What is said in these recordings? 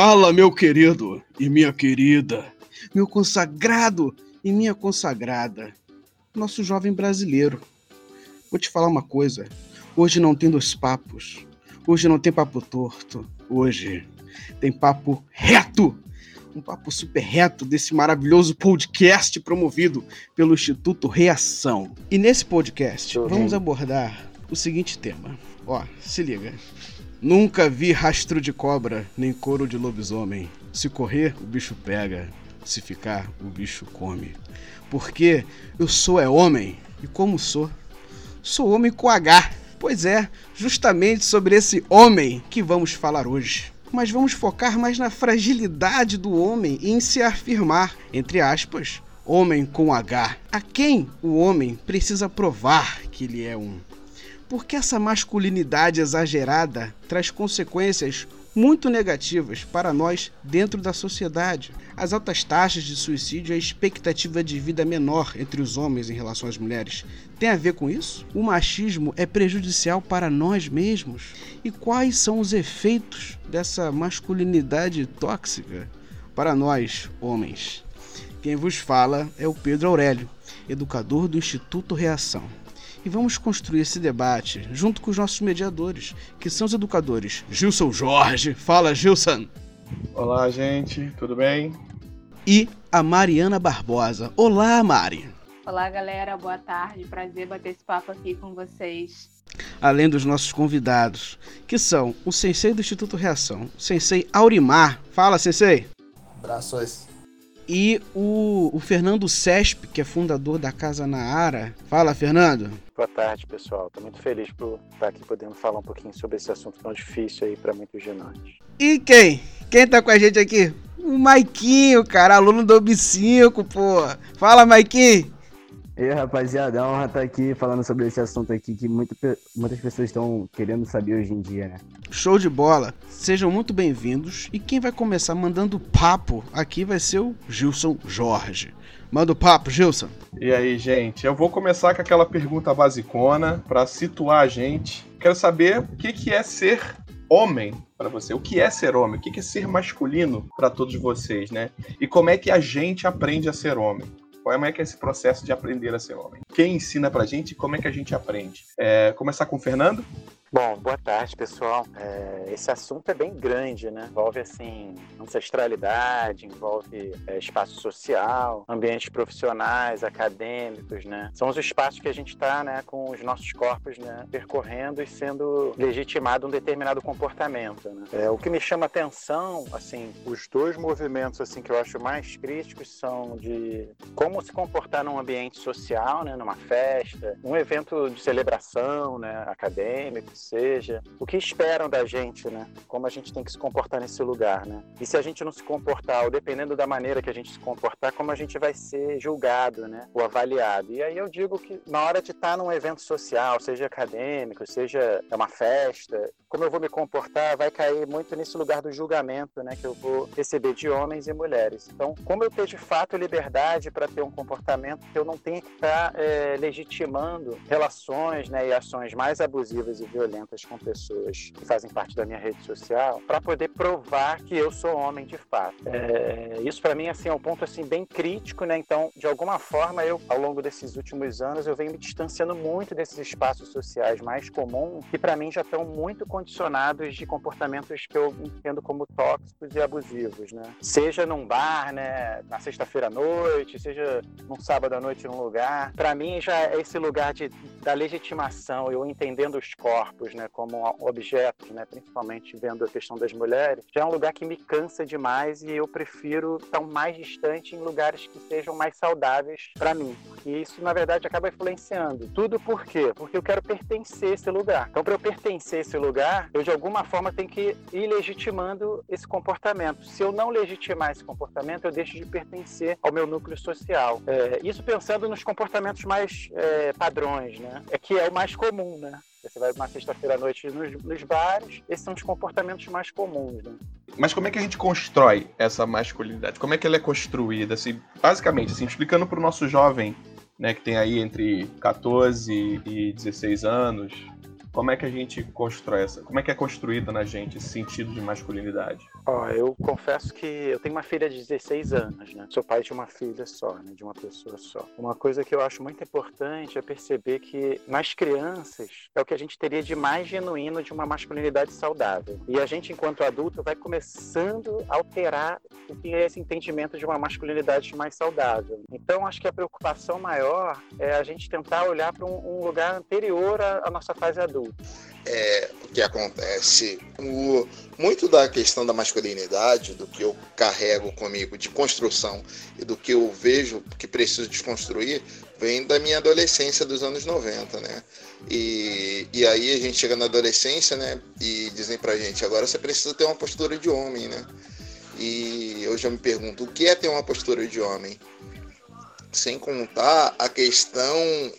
Fala, meu querido e minha querida, meu consagrado e minha consagrada, nosso jovem brasileiro. Vou te falar uma coisa: hoje não tem dois papos, hoje não tem papo torto, hoje tem papo reto. Um papo super reto desse maravilhoso podcast promovido pelo Instituto Reação. E nesse podcast vamos abordar o seguinte tema. Ó, se liga. Nunca vi rastro de cobra, nem couro de lobisomem. Se correr, o bicho pega. Se ficar, o bicho come. Porque eu sou é homem. E como sou? Sou homem com H. Pois é, justamente sobre esse homem que vamos falar hoje. Mas vamos focar mais na fragilidade do homem e em se afirmar, entre aspas, homem com H. A quem o homem precisa provar que ele é um? Porque essa masculinidade exagerada traz consequências muito negativas para nós dentro da sociedade. As altas taxas de suicídio e a expectativa de vida menor entre os homens em relação às mulheres tem a ver com isso? O machismo é prejudicial para nós mesmos? E quais são os efeitos dessa masculinidade tóxica para nós, homens? Quem vos fala é o Pedro Aurélio, educador do Instituto Reação e vamos construir esse debate junto com os nossos mediadores, que são os educadores Gilson Jorge. Fala, Gilson! Olá, gente, tudo bem? E a Mariana Barbosa. Olá, Mari! Olá, galera, boa tarde. Prazer bater esse papo aqui com vocês. Além dos nossos convidados, que são o sensei do Instituto Reação, o sensei Aurimar. Fala, sensei! Abraços. E o, o Fernando Cesp, que é fundador da Casa Naara. Fala, Fernando! Boa tarde, pessoal. Estou muito feliz por estar aqui podendo falar um pouquinho sobre esse assunto tão difícil aí para muitos ginásios. E quem? Quem tá com a gente aqui? O Maiquinho, cara, aluno do OB5, pô. Fala, Maiquinho. E aí, rapaziada, é uma honra estar aqui falando sobre esse assunto aqui que muito, muitas pessoas estão querendo saber hoje em dia, né? Show de bola. Sejam muito bem-vindos. E quem vai começar mandando papo aqui vai ser o Gilson Jorge. Manda o papo, Gilson. E aí, gente? Eu vou começar com aquela pergunta basicona para situar a gente. Quero saber o que, que é ser homem para você. O que é ser homem? O que é ser masculino para todos vocês, né? E como é que a gente aprende a ser homem? Como é que é esse processo de aprender a ser homem? Quem ensina pra gente e como é que a gente aprende? É, começar com o Fernando? Bom, boa tarde, pessoal. É, esse assunto é bem grande, né? Envolve, assim, ancestralidade, envolve é, espaço social, ambientes profissionais, acadêmicos, né? São os espaços que a gente está, né, com os nossos corpos, né, percorrendo e sendo legitimado um determinado comportamento, né? É, o que me chama atenção, assim, os dois movimentos, assim, que eu acho mais críticos são de como se comportar num ambiente social, né, numa festa, um evento de celebração, né, acadêmico, seja, o que esperam da gente, né? Como a gente tem que se comportar nesse lugar, né? E se a gente não se comportar, ou dependendo da maneira que a gente se comportar, como a gente vai ser julgado, né? Ou avaliado. E aí eu digo que na hora de estar num evento social, seja acadêmico, seja uma festa, como eu vou me comportar vai cair muito nesse lugar do julgamento, né? Que eu vou receber de homens e mulheres. Então, como eu ter de fato liberdade para ter um comportamento que eu não tenha que estar é, legitimando relações, né? E ações mais abusivas e violentas violentas com pessoas que fazem parte da minha rede social para poder provar que eu sou homem de fato. É, isso para mim assim é um ponto assim bem crítico, né? Então, de alguma forma eu ao longo desses últimos anos eu venho me distanciando muito desses espaços sociais mais comuns que para mim já estão muito condicionados de comportamentos que eu entendo como tóxicos e abusivos, né? Seja num bar, né, na sexta-feira à noite, seja num sábado à noite num lugar. Para mim já é esse lugar de, da legitimação, eu entendendo os corpos corpos, né, como objetos, né, principalmente vendo a questão das mulheres, já é um lugar que me cansa demais e eu prefiro estar mais distante em lugares que sejam mais saudáveis para mim. E isso, na verdade, acaba influenciando. Tudo por quê? Porque eu quero pertencer a esse lugar. Então, para eu pertencer a esse lugar, eu de alguma forma tenho que ir legitimando esse comportamento. Se eu não legitimar esse comportamento, eu deixo de pertencer ao meu núcleo social. É, isso pensando nos comportamentos mais é, padrões, né? É que é o mais comum, né? Você vai uma sexta-feira à noite nos, nos, bares, esses são os comportamentos mais comuns, né? Mas como é que a gente constrói essa masculinidade? Como é que ela é construída? Assim, basicamente, assim, explicando para o nosso jovem, né, que tem aí entre 14 e 16 anos, como é que a gente constrói essa? Como é que é construída na gente esse sentido de masculinidade? Ó, eu confesso que eu tenho uma filha de 16 anos, né? Sou pai de uma filha só, né? De uma pessoa só. Uma coisa que eu acho muito importante é perceber que nas crianças é o que a gente teria de mais genuíno de uma masculinidade saudável. E a gente, enquanto adulto, vai começando a alterar o que é esse entendimento de uma masculinidade mais saudável. Então, acho que a preocupação maior é a gente tentar olhar para um, lugar anterior à nossa fase adulta é, o que acontece. O, muito da questão da masculinidade, do que eu carrego comigo de construção e do que eu vejo que preciso desconstruir, vem da minha adolescência dos anos 90, né? E, e aí a gente chega na adolescência, né? E dizem pra gente, agora você precisa ter uma postura de homem, né? E eu já me pergunto, o que é ter uma postura de homem? Sem contar a questão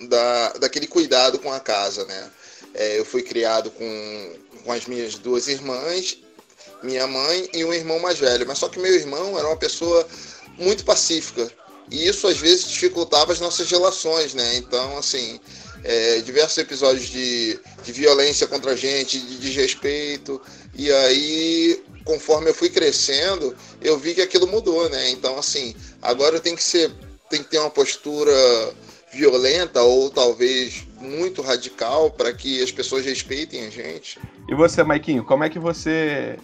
da, daquele cuidado com a casa, né? É, eu fui criado com, com as minhas duas irmãs, minha mãe e um irmão mais velho. Mas só que meu irmão era uma pessoa muito pacífica. E isso às vezes dificultava as nossas relações, né? Então, assim, é, diversos episódios de, de violência contra a gente, de desrespeito. E aí, conforme eu fui crescendo, eu vi que aquilo mudou, né? Então, assim, agora eu tenho que ser, tem que ter uma postura violenta ou talvez muito radical para que as pessoas respeitem a gente. E você, Maiquinho, como é que você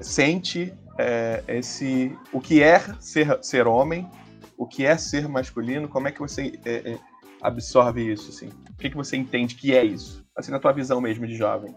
sente é, esse o que é ser, ser homem, o que é ser masculino? Como é que você é, é, absorve isso? Assim? O que, que você entende que é isso? Assim, na tua visão mesmo de jovem.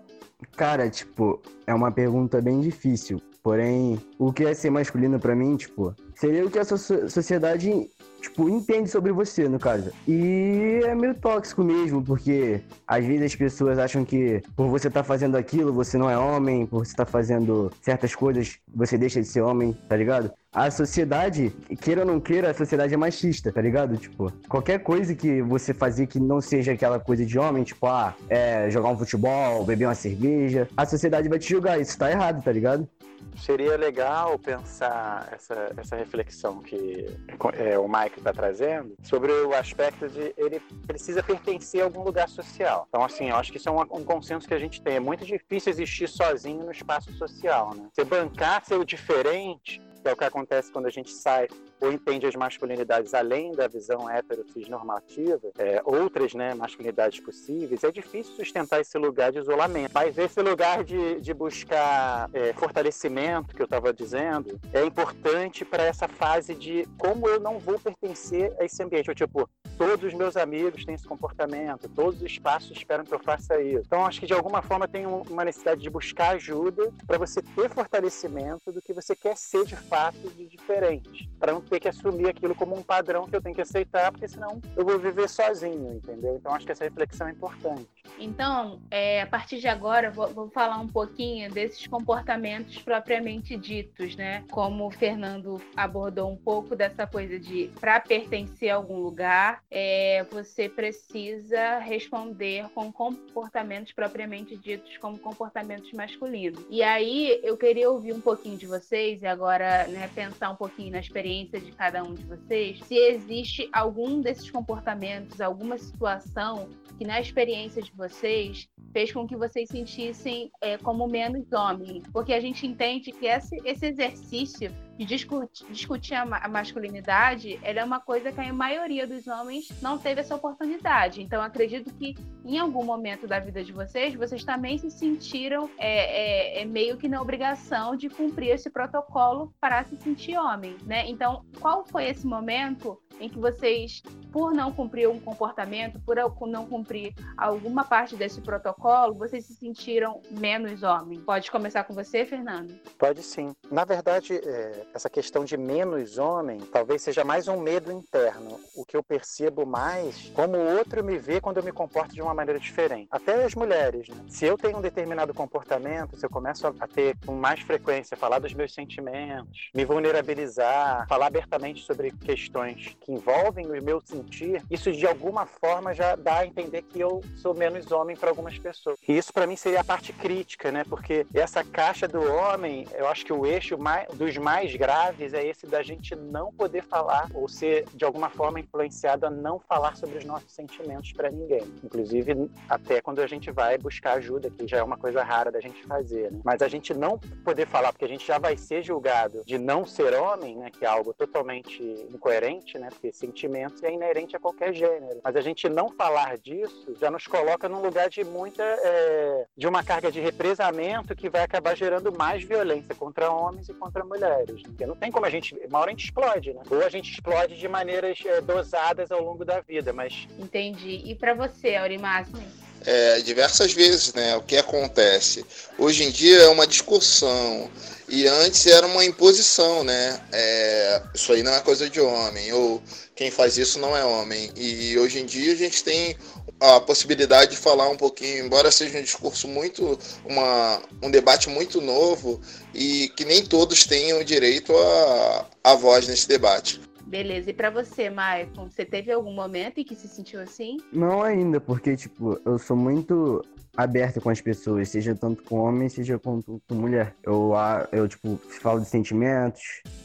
Cara, tipo, é uma pergunta bem difícil. Porém, o que é ser masculino para mim, tipo, seria o que a sociedade tipo, entende sobre você, no caso. E é meio tóxico mesmo, porque às vezes as pessoas acham que por você estar tá fazendo aquilo, você não é homem, por você estar tá fazendo certas coisas, você deixa de ser homem, tá ligado? A sociedade, queira ou não queira, a sociedade é machista, tá ligado? Tipo, qualquer coisa que você fazer que não seja aquela coisa de homem, tipo, ah, é, jogar um futebol, beber uma cerveja, a sociedade vai te julgar, isso tá errado, tá ligado? seria legal pensar essa, essa reflexão que é, o Mike está trazendo sobre o aspecto de ele precisa pertencer a algum lugar social. Então, assim, eu acho que isso é um, um consenso que a gente tem. É muito difícil existir sozinho no espaço social, né? Você bancar o diferente que é o que acontece quando a gente sai ou entende as masculinidades além da visão hétero normativa, é, outras né, masculinidades possíveis, é difícil sustentar esse lugar de isolamento. Mas esse lugar de, de buscar é, fortalecimento, que eu estava dizendo, é importante para essa fase de como eu não vou pertencer a esse ambiente. Eu, tipo, todos os meus amigos têm esse comportamento, todos os espaços esperam que eu faça isso. Então, acho que de alguma forma tem uma necessidade de buscar ajuda para você ter fortalecimento do que você quer ser de fato de diferente, para não ter que assumir aquilo como um padrão que eu tenho que aceitar, porque senão eu vou viver sozinho, entendeu? Então, acho que essa reflexão é importante. Então, é, a partir de agora, vou, vou falar um pouquinho desses comportamentos propriamente ditos, né? Como o Fernando abordou um pouco dessa coisa de, para pertencer a algum lugar, é, você precisa responder com comportamentos propriamente ditos como comportamentos masculinos. E aí eu queria ouvir um pouquinho de vocês e agora né, pensar um pouquinho na experiência de cada um de vocês, se existe algum desses comportamentos, alguma situação que na experiência de vocês fez com que vocês sentissem é, como menos homem, porque a gente entende que esse, esse exercício de discutir, discutir a, a masculinidade, ela é uma coisa que a maioria dos homens não teve essa oportunidade. Então, acredito que em algum momento da vida de vocês, vocês também se sentiram é, é, é meio que na obrigação de cumprir esse protocolo para se sentir homem, né? Então, qual foi esse momento em que vocês, por não cumprir um comportamento, por não cumprir alguma parte desse protocolo, vocês se sentiram menos homem? Pode começar com você, Fernando? Pode sim. Na verdade, é, essa questão de menos homem talvez seja mais um medo interno. O que eu percebo mais, como o outro me vê quando eu me comporto de uma maneira diferente. Até as mulheres, né? Se eu tenho um determinado comportamento, se eu começo a ter com mais frequência, falar dos meus sentimentos, me vulnerabilizar, falar abertamente sobre questões que envolvem o meu sentir, isso de alguma forma já dá a entender que eu sou menos homem para algumas pessoas. E isso para mim seria a parte crítica, né? Porque essa caixa do homem, eu acho que o eixo mais, dos mais graves é esse da gente não poder falar ou ser de alguma forma influenciado a não falar sobre os nossos sentimentos para ninguém. Inclusive até quando a gente vai buscar ajuda, que já é uma coisa rara da gente fazer, né? Mas a gente não poder falar porque a gente já vai ser julgado de não ser homem, né? Que é algo totalmente incoerente, né? Porque sentimentos é inerente a qualquer gênero. Mas a gente não falar disso já nos coloca num lugar de muita. É, de uma carga de represamento que vai acabar gerando mais violência contra homens e contra mulheres. Porque não tem como a gente. Uma hora a gente explode, né? Ou a gente explode de maneiras é, dosadas ao longo da vida, mas. Entendi. E para você, Aurimácio? É, diversas vezes, né? O que acontece? Hoje em dia é uma discussão e antes era uma imposição, né? É, isso aí não é coisa de homem, ou quem faz isso não é homem. E hoje em dia a gente tem a possibilidade de falar um pouquinho, embora seja um discurso muito, uma, um debate muito novo e que nem todos tenham direito a, a voz nesse debate. Beleza, e para você, Maicon, você teve algum momento em que se sentiu assim? Não ainda, porque, tipo, eu sou muito aberta com as pessoas, seja tanto com homem, seja com, com mulher. Eu, eu, tipo, falo de sentimentos,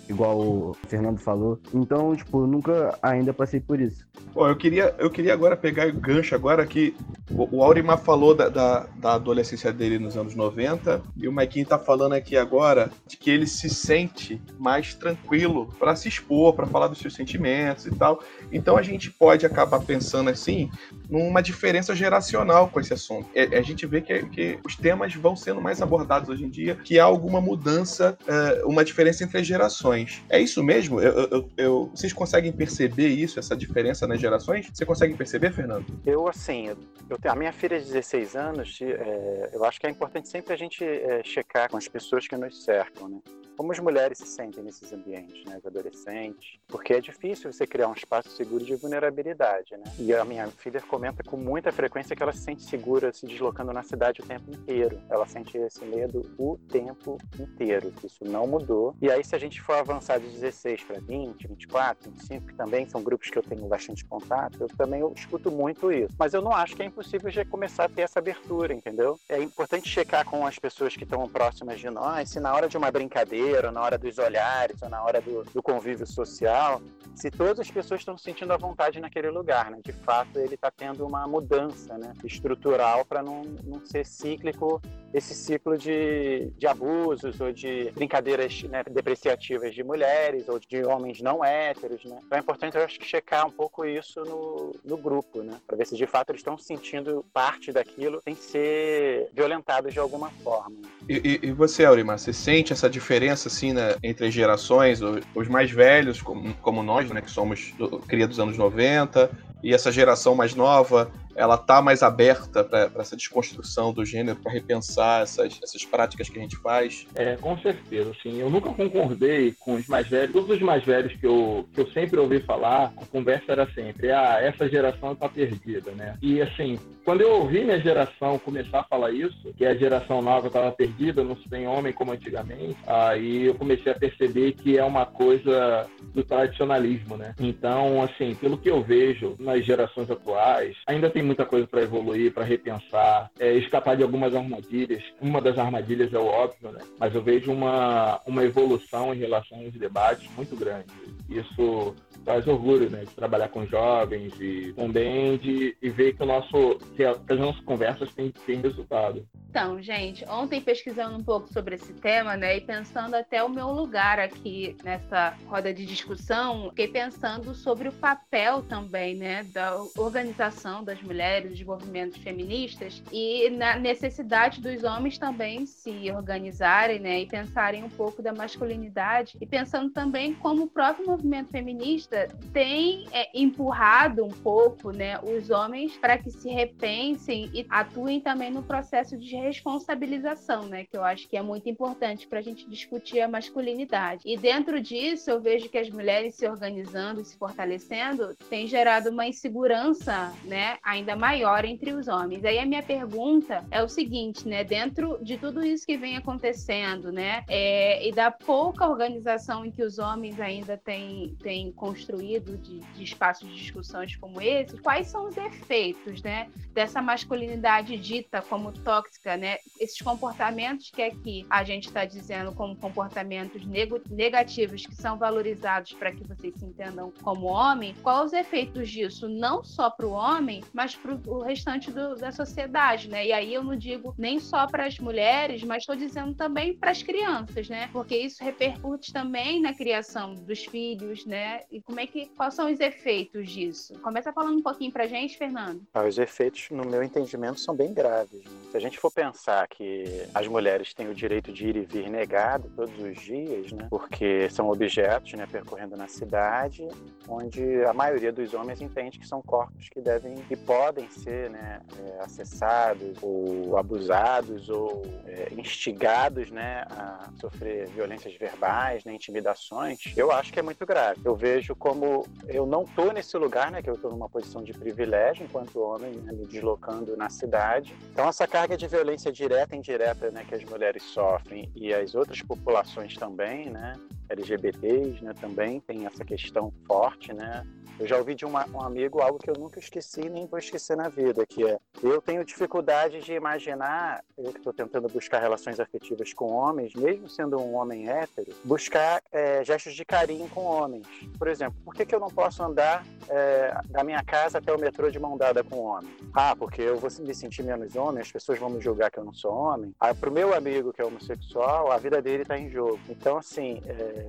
igual o Fernando falou. Então, tipo, nunca ainda passei por isso. Bom, eu queria, eu queria agora pegar o gancho agora que o, o Aurimar falou da, da, da, adolescência dele nos anos 90 e o Maikinho tá falando aqui agora de que ele se sente mais tranquilo para se expor, para falar dos seus sentimentos e tal. Então a gente pode acabar pensando assim numa diferença geracional com esse assunto. É, a gente vê que, que, os temas vão sendo mais abordados hoje em dia, que há alguma mudança, é, uma diferença entre as gerações. É isso mesmo? Eu, eu, eu, vocês conseguem perceber isso, essa diferença nas gerações? Você consegue perceber, Fernando? Eu, assim, eu a minha filha de 16 anos, é, eu acho que é importante sempre a gente é, checar com as pessoas que nos cercam, né? Como as mulheres se sentem nesses ambientes, né, os adolescentes, porque é difícil você criar um espaço seguro de vulnerabilidade, né? E a minha filha comenta com muita frequência que ela se sente segura se deslocando na cidade o tempo inteiro. Ela sente esse medo o tempo inteiro. Isso não mudou. E aí se a gente for avançar de 16 para 20, 24, 25, que também são grupos que eu tenho bastante contato, eu também escuto muito isso. Mas eu não acho que é impossível já começar a ter essa abertura, entendeu? É importante checar com as pessoas que estão próximas de nós, se na hora de uma brincadeira ou na hora dos olhares, ou na hora do, do convívio social, se todas as pessoas estão se sentindo à vontade naquele lugar, né? De fato, ele está tendo uma mudança né? estrutural para não, não ser cíclico esse ciclo de, de abusos ou de brincadeiras né, depreciativas de mulheres ou de homens não héteros, né? Então é importante, eu acho, checar um pouco isso no, no grupo, né? Para ver se de fato eles estão sentindo parte daquilo sem ser violentados de alguma forma. E, e, e você, Aurimar, você sente essa diferença assim né, entre as gerações, os mais velhos, como, como nós, né, que somos cria dos anos 90, e essa geração mais nova ela tá mais aberta para essa desconstrução do gênero, para repensar essas, essas práticas que a gente faz? É, com certeza. Assim, eu nunca concordei com os mais velhos. Todos os mais velhos que eu, que eu sempre ouvi falar, a conversa era sempre: ah, essa geração está perdida, né? E assim, quando eu ouvi minha geração começar a falar isso, que a geração nova estava perdida, não se tem homem como antigamente, aí eu comecei a perceber que é uma coisa do tradicionalismo, né? Então, assim, pelo que eu vejo nas gerações atuais, ainda tem muita coisa para evoluir, para repensar, é, escapar de algumas armadilhas. Uma das armadilhas é o óbvio, né? Mas eu vejo uma, uma evolução em relação aos debates muito grande. Isso traz orgulho, né? De trabalhar com jovens e também de, de ver que, o nosso, que, as nossas conversas têm, têm resultado. Então, gente, ontem pesquisando um pouco sobre esse tema, né, e pensando até o meu lugar aqui nessa roda de discussão, fiquei pensando sobre o papel também, né, da organização das mulheres, dos movimentos feministas e na necessidade dos homens também se organizarem, né, e pensarem um pouco da masculinidade e pensando também como o próprio movimento feminista tem é, empurrado um pouco, né, os homens para que se repensem e atuem também no processo de responsabilização, né, que eu acho que é muito importante para a gente discutir a masculinidade. E dentro disso, eu vejo que as mulheres se organizando se fortalecendo tem gerado uma insegurança, né, ainda maior entre os homens. Aí a minha pergunta é o seguinte, né, dentro de tudo isso que vem acontecendo, né, é, e da pouca organização em que os homens ainda têm, têm construído de, de espaços de discussões como esse, quais são os efeitos, né, dessa masculinidade dita como tóxica, né, esses comportamentos que aqui a gente está dizendo como comportamentos negativos que são valorizados para que vocês se entendam como homem, quais os efeitos disso, não só para o homem, mas para o restante do, da sociedade, né? E aí eu não digo nem só para as mulheres, mas estou dizendo também para as crianças, né? Porque isso repercute também na criação dos filhos, né? E como é que quais são os efeitos disso? Começa falando um pouquinho para gente, Fernando. Ah, os efeitos, no meu entendimento, são bem graves. Né? Se a gente for pensar que as mulheres têm o direito de ir e vir negado todos os dias, né? Porque são objetos, né, percorrendo na cidade, onde a maioria dos homens entende que são corpos que devem e podem ser, né, é, acessados ou abusados ou é, instigados, né, a sofrer violências verbais, né, intimidações. Eu acho que é muito grave. Eu vejo como eu não tô nesse lugar, né, que eu tô numa posição de privilégio enquanto homem, né, me deslocando na cidade. Então essa carga de violência direta e indireta, né, que as mulheres sofrem e as outras populações também, né, LGBTs, né, também tem essa questão forte, né, eu já ouvi de uma, um amigo algo que eu nunca esqueci nem vou esquecer na vida, que é eu tenho dificuldade de imaginar, eu que estou tentando buscar relações afetivas com homens, mesmo sendo um homem hétero, buscar é, gestos de carinho com homens. Por exemplo, por que, que eu não posso andar é, da minha casa até o metrô de mão dada com um homem? Ah, porque eu vou me sentir menos homem, as pessoas vão me julgar que eu não sou homem. Ah, para o meu amigo que é homossexual, a vida dele está em jogo. Então, assim, é,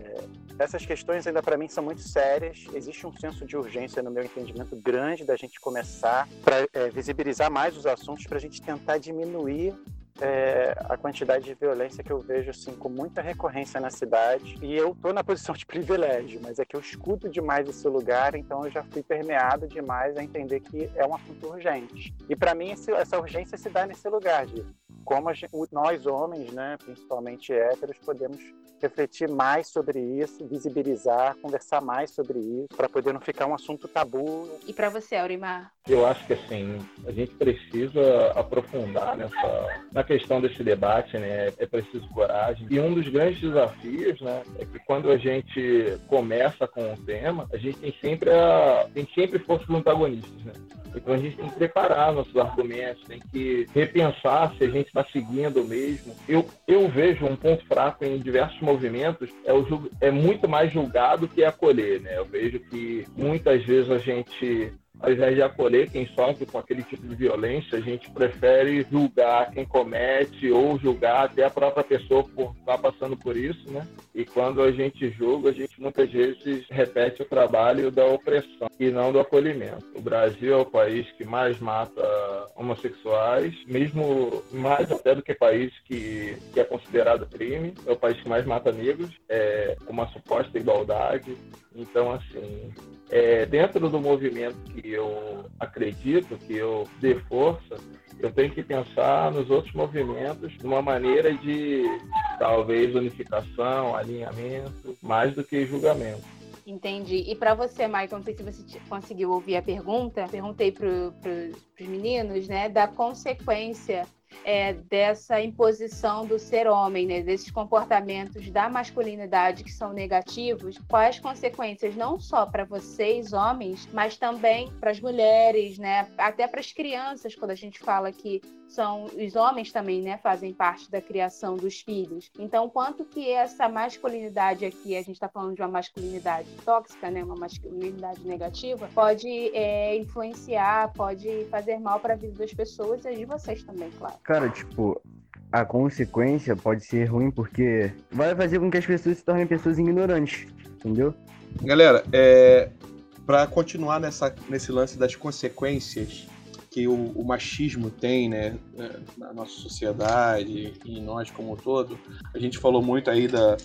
essas questões ainda para mim são muito sérias. Existe um senso de urgência, no meu entendimento, grande da gente começar para é, visibilizar mais os assuntos, para a gente tentar diminuir é, a quantidade de violência que eu vejo assim com muita recorrência na cidade e eu tô na posição de privilégio, mas é que eu escuto demais esse lugar, então eu já fui permeado demais a entender que é um assunto urgente. E para mim esse, essa urgência se dá nesse lugar de como gente, nós homens, né, principalmente héteros, podemos refletir mais sobre isso, visibilizar, conversar mais sobre isso, para poder não ficar um assunto tabu. E para você, Aurimar? Eu acho que assim, a gente precisa aprofundar nessa na questão desse debate, né? É preciso coragem. E um dos grandes desafios, né, é que quando a gente começa com um tema, a gente tem sempre a, tem sempre forças antagonistas, né? Então a gente tem que preparar nossos argumentos, tem que repensar se a gente está seguindo mesmo. Eu, eu vejo um ponto fraco em diversos movimentos, é, o, é muito mais julgado que acolher, né? Eu vejo que muitas vezes a gente ao invés de acolher quem sofre com aquele tipo de violência, a gente prefere julgar quem comete ou julgar até a própria pessoa por estar passando por isso, né? E quando a gente julga, a gente muitas vezes repete o trabalho da opressão e não do acolhimento. O Brasil é o país que mais mata homossexuais, mesmo mais até do que país que, que é considerado crime. É o país que mais mata negros, é uma suposta igualdade. Então, assim, é, dentro do movimento que eu acredito, que eu dê força, eu tenho que pensar nos outros movimentos de uma maneira de talvez unificação, alinhamento, mais do que julgamento. Entendi. E para você, Michael, não sei se você conseguiu ouvir a pergunta, perguntei para os meninos, né, da consequência é, dessa imposição do ser homem, né, desses comportamentos da masculinidade que são negativos, quais consequências não só para vocês, homens, mas também para as mulheres, né, até para as crianças, quando a gente fala que são os homens também, né, fazem parte da criação dos filhos. Então, quanto que essa masculinidade aqui, a gente está falando de uma masculinidade tóxica, né, uma masculinidade negativa, pode é, influenciar, pode fazer mal para a vida das pessoas e de vocês também, claro. Cara, tipo, a consequência pode ser ruim porque vai fazer com que as pessoas se tornem pessoas ignorantes, entendeu? Galera, é, para continuar nessa, nesse lance das consequências que o, o, machismo tem né, é, na nossa sociedade e em nós como um todo, a gente falou muito aí da,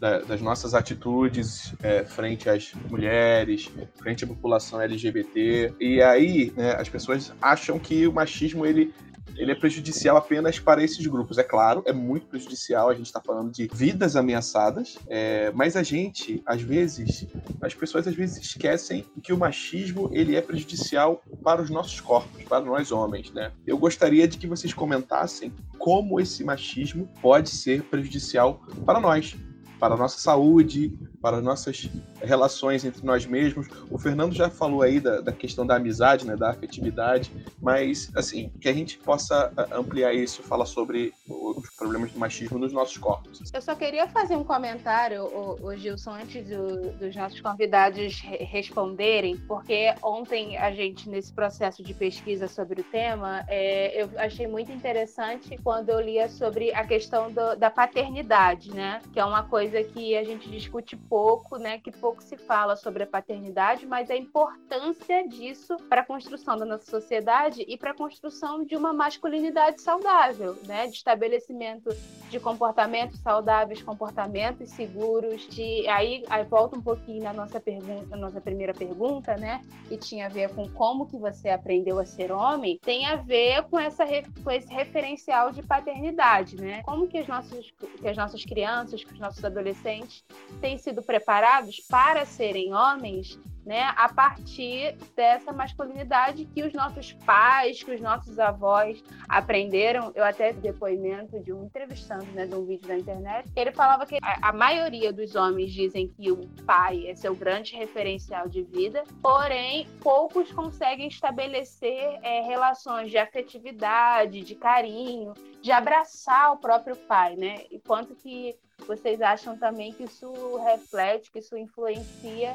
da, das nossas atitudes é, frente às mulheres, frente à população LGBT. E aí, né, as pessoas acham que o machismo ele ele é prejudicial apenas para esses grupos. É claro, é muito prejudicial, a gente está falando de vidas ameaçadas, é, mas a gente, às vezes, as pessoas às vezes esquecem que o machismo ele é prejudicial para os nossos corpos, para nós homens, né? Eu gostaria de que vocês comentassem como esse machismo pode ser prejudicial para nós, para a nossa saúde, para as nossas relações entre nós mesmos. O Fernando já falou aí da, da, questão da amizade, né, da afetividade, mas assim, que a gente possa ampliar isso, falar sobre os problemas do machismo nos nossos corpos. Eu só queria fazer um comentário, o, o Gilson, antes do, dos nossos convidados responderem, porque ontem a gente, nesse processo de pesquisa sobre o tema, é, eu achei muito interessante quando eu lia sobre a questão do, da paternidade, né, que é uma coisa que a gente discute pouco, né, que pouco se fala sobre a paternidade, mas a importância disso para a construção da nossa sociedade e para a construção de uma masculinidade saudável, né, de estabelecimento de comportamentos saudáveis, comportamentos seguros, de aí, aí volta um pouquinho na nossa pergunta, na nossa primeira pergunta, né, que tinha a ver com como que você aprendeu a ser homem, tem a ver com essa com esse referencial de paternidade, né? Como que as nossas que as nossas crianças, que os nossos adolescentes têm sido preparados para serem homens né, a partir dessa masculinidade que os nossos pais, que os nossos avós aprenderam. Eu até depoimento de um entrevistando, né, de um vídeo da internet, ele falava que a, a maioria dos homens dizem que o pai é seu grande referencial de vida, porém poucos conseguem estabelecer é, relações de afetividade, de carinho, de abraçar o próprio pai, né? E quanto que vocês acham também que isso reflete, que isso influencia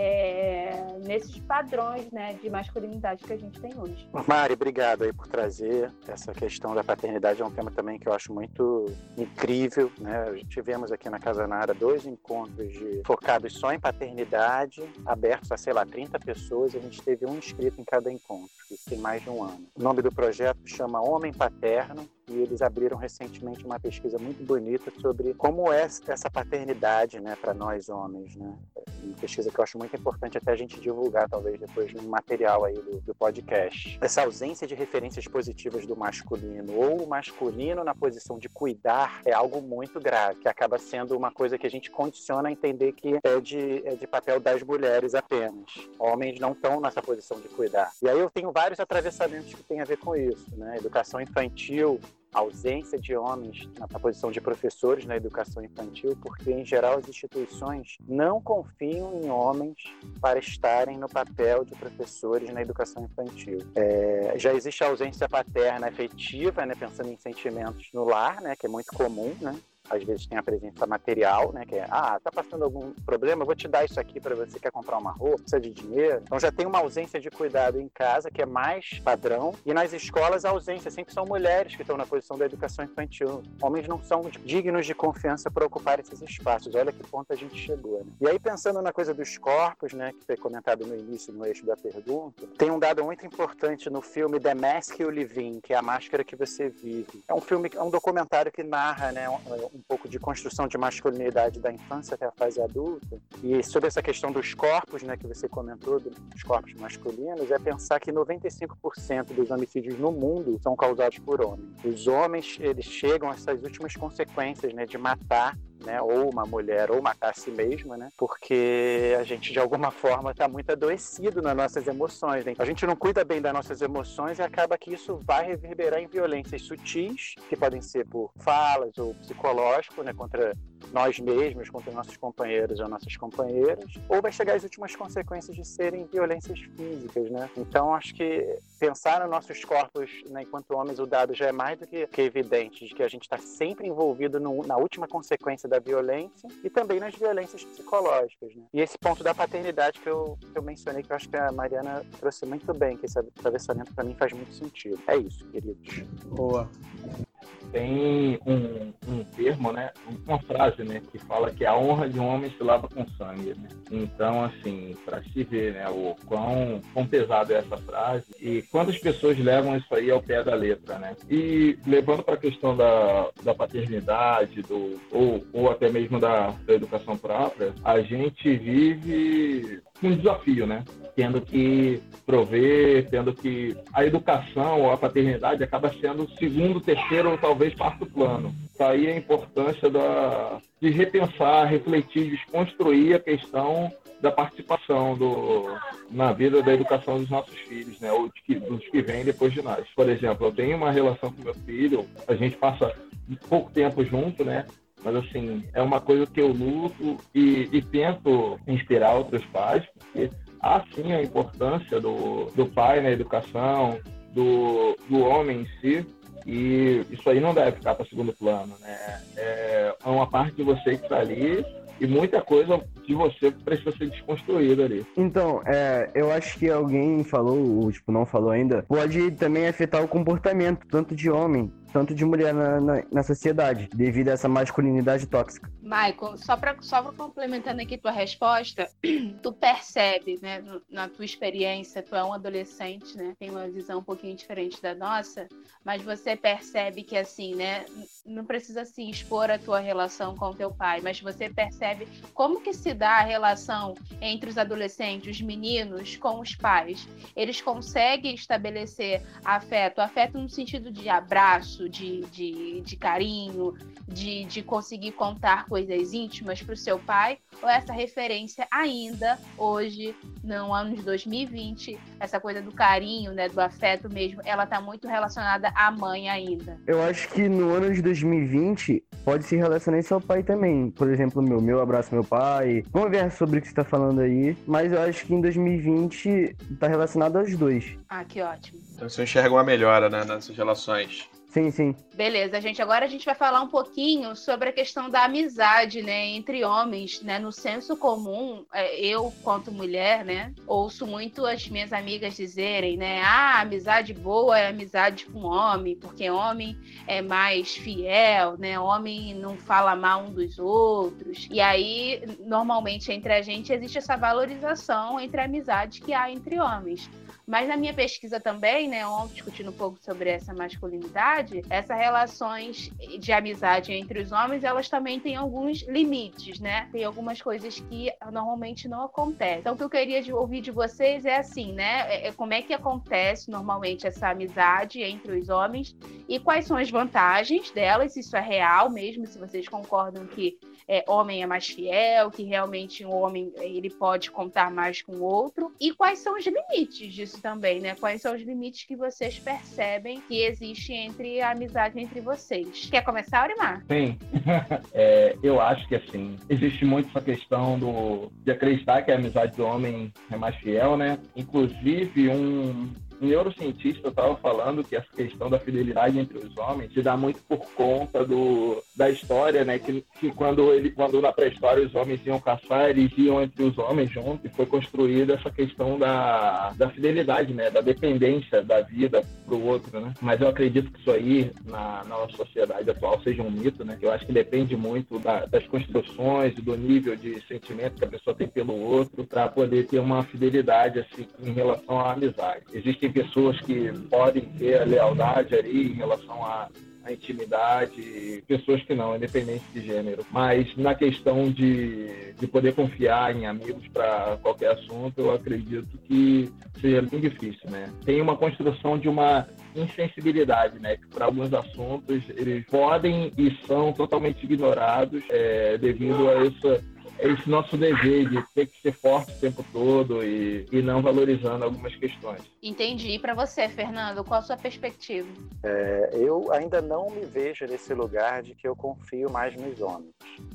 é, nesses padrões né, de masculinidade que a gente tem hoje. Mari, obrigado aí por trazer essa questão da paternidade. É um tema também que eu acho muito incrível. Né? Tivemos aqui na Casa Nara dois encontros de, focados só em paternidade, abertos a, sei lá, 30 pessoas, e a gente teve um inscrito em cada encontro. Isso tem mais de um ano. O nome do projeto chama Homem Paterno, e eles abriram recentemente uma pesquisa muito bonita sobre como é essa paternidade, né, para nós homens, né? Uma pesquisa que eu acho muito importante até a gente divulgar, talvez depois no material aí do, do podcast. Essa ausência de referências positivas do masculino ou o masculino na posição de cuidar é algo muito grave, que acaba sendo uma coisa que a gente condiciona a entender que é de, é de papel das mulheres apenas. Homens não estão nessa posição de cuidar. E aí eu tenho vários atravessamentos que têm a ver com isso, né? Educação infantil, ausência de homens na posição de professores na educação infantil, porque, em geral, as instituições não confiam em homens para estarem no papel de professores na educação infantil. É, já existe a ausência paterna efetiva, né, pensando em sentimentos no lar, né, que é muito comum, né? Às vezes tem a presença material, né? Que é, ah, tá passando algum problema, vou te dar isso aqui para você quer comprar uma roupa, precisa de dinheiro. Então já tem uma ausência de cuidado em casa, que é mais padrão. E nas escolas a ausência sempre são mulheres que estão na posição da educação infantil. Homens não são dignos de confiança para ocupar esses espaços. Olha que ponto a gente chegou, né? E aí pensando na coisa dos corpos, né, que foi comentado no início, no eixo da pergunta, tem um dado muito importante no filme The Mask You Live In, que é a máscara que você vive. É um filme, é um documentário que narra, né, um, um pouco de construção de masculinidade da infância até a fase adulta. E sobre essa questão dos corpos, né, que você comentou, dos corpos masculinos, é pensar que 95% dos homicídios no mundo são causados por homens. Os homens, eles chegam a essas últimas consequências, né, de matar né, ou uma mulher, ou matar a si mesma, né, porque a gente de alguma forma está muito adoecido nas nossas emoções. Né? A gente não cuida bem das nossas emoções e acaba que isso vai reverberar em violências sutis, que podem ser por falas ou psicológico, né, contra nós mesmos, contra nossos companheiros ou nossas companheiras, ou vai chegar às últimas consequências de serem violências físicas, né? Então, acho que pensar nos nossos corpos, né, enquanto homens, o dado já é mais do que, que evidente, de que a gente está sempre envolvido no, na última consequência da violência e também nas violências psicológicas, né? E esse ponto da paternidade que eu, que eu mencionei, que eu acho que a Mariana trouxe muito bem, que esse atravessamento para mim faz muito sentido. É isso, queridos. Boa. Tem um, um termo, né? Uma frase, né? Que fala que a honra de um homem se lava com sangue, né? Então, assim, para se ver, né? O quão, quão é essa frase e quantas pessoas levam isso aí ao pé da letra, né? E levando para a questão da, da paternidade, do, ou, ou até mesmo da, da educação própria, a gente vive um desafio, né? Tendo que prover, tendo que a educação ou a paternidade acaba sendo segundo, terceiro ou talvez quarto plano. Daí a importância da, de repensar, refletir, desconstruir a questão da participação do, na vida da educação dos nossos filhos, né? Ou que, dos que vêm depois de nós. Por exemplo, eu tenho uma relação com meu filho, a gente passa pouco tempo junto, né? Mas, assim, é uma coisa que eu luto e, e tento inspirar outros pais, porque há, sim, a importância do, do pai na educação, do, do homem em si, e isso aí não deve ficar para segundo plano, né? É uma parte de você que está ali e muita coisa de você precisa ser desconstruída ali. Então, é, eu acho que alguém falou, ou tipo, não falou ainda, pode também afetar o comportamento, tanto de homem tanto de mulher na, na, na, sociedade, devido a essa masculinidade tóxica. Michael, só para só complementando aqui tua resposta, tu percebe, né, na tua experiência, tu é um adolescente, né, tem uma visão um pouquinho diferente da nossa, mas você percebe que, assim, né, não precisa se expor a tua relação com teu pai, mas você percebe como que se dá a relação entre os adolescentes, os meninos, com os pais. Eles conseguem estabelecer afeto, afeto no sentido de abraço, de, de, de carinho, de, de conseguir contar coisas íntimas para o seu pai, ou essa referência ainda hoje, no ano de 2020, essa coisa do carinho, né, do afeto mesmo, ela está muito relacionada à mãe ainda? Eu acho que no ano de 2020 pode se relacionar isso ao pai também. Por exemplo, meu, meu abraço meu pai. Vamos ver sobre o que você está falando aí, mas eu acho que em 2020 está relacionado aos dois. Ah, que ótimo. Então você enxerga uma melhora, né, nessas relações. Sim, sim. Beleza, gente. Agora a gente vai falar um pouquinho sobre a questão da amizade, né, entre homens, né? No senso comum, é, eu, quanto mulher, né, ouço muito as minhas amigas dizerem, né, ah, amizade boa é amizade com homem, porque homem é mais fiel, né? Homem não fala mal um dos outros. E aí, normalmente entre a gente existe essa valorização entre a amizade que há entre homens. Mas na minha pesquisa também, né, ontem discutindo um pouco sobre essa masculinidade, essas relações de amizade entre os homens, elas também têm alguns limites, né? Tem algumas coisas que normalmente não acontecem. Então, o que eu queria ouvir de vocês é assim, né? É, é como é que acontece normalmente essa amizade entre os homens e quais são as vantagens delas, se isso é real mesmo, se vocês concordam que é, homem é mais fiel, que realmente um homem ele pode contar mais com o outro, e quais são os limites disso também, né? Quais são os limites que vocês percebem que existe entre a amizade entre vocês? Quer começar, Aurimar? Sim. é, eu acho que assim, existe muito essa questão do, de acreditar que a amizade do homem é mais fiel, né? Inclusive, um, um neurocientista estava falando que essa questão da fidelidade entre os homens se dá muito por conta do, da história, né? Que, que quando ele, quando na pré-história os homens iam caçar, eles iam entre os homens juntos e foi construída essa questão da, da fidelidade, né? Da dependência da vida para o outro, né? Mas eu acredito que isso aí na, na nossa sociedade atual seja um mito, né? Eu acho que depende muito da, das construções do nível de sentimento que a pessoa tem pelo outro para poder ter uma fidelidade assim em relação à amizade. Existem pessoas que podem ter a lealdade ali em relação à intimidade, pessoas que não, independente de gênero. Mas na questão de, de poder confiar em amigos para qualquer assunto, eu acredito que seja bem difícil, né? Tem uma construção de uma insensibilidade, né? Que para alguns assuntos eles podem e são totalmente ignorados é, devido a essa esse nosso dever de ter que ser forte o tempo todo e, e não valorizando algumas questões. Entendi. E para você, Fernando, qual a sua perspectiva? É, eu ainda não me vejo nesse lugar de que eu confio mais nos homens.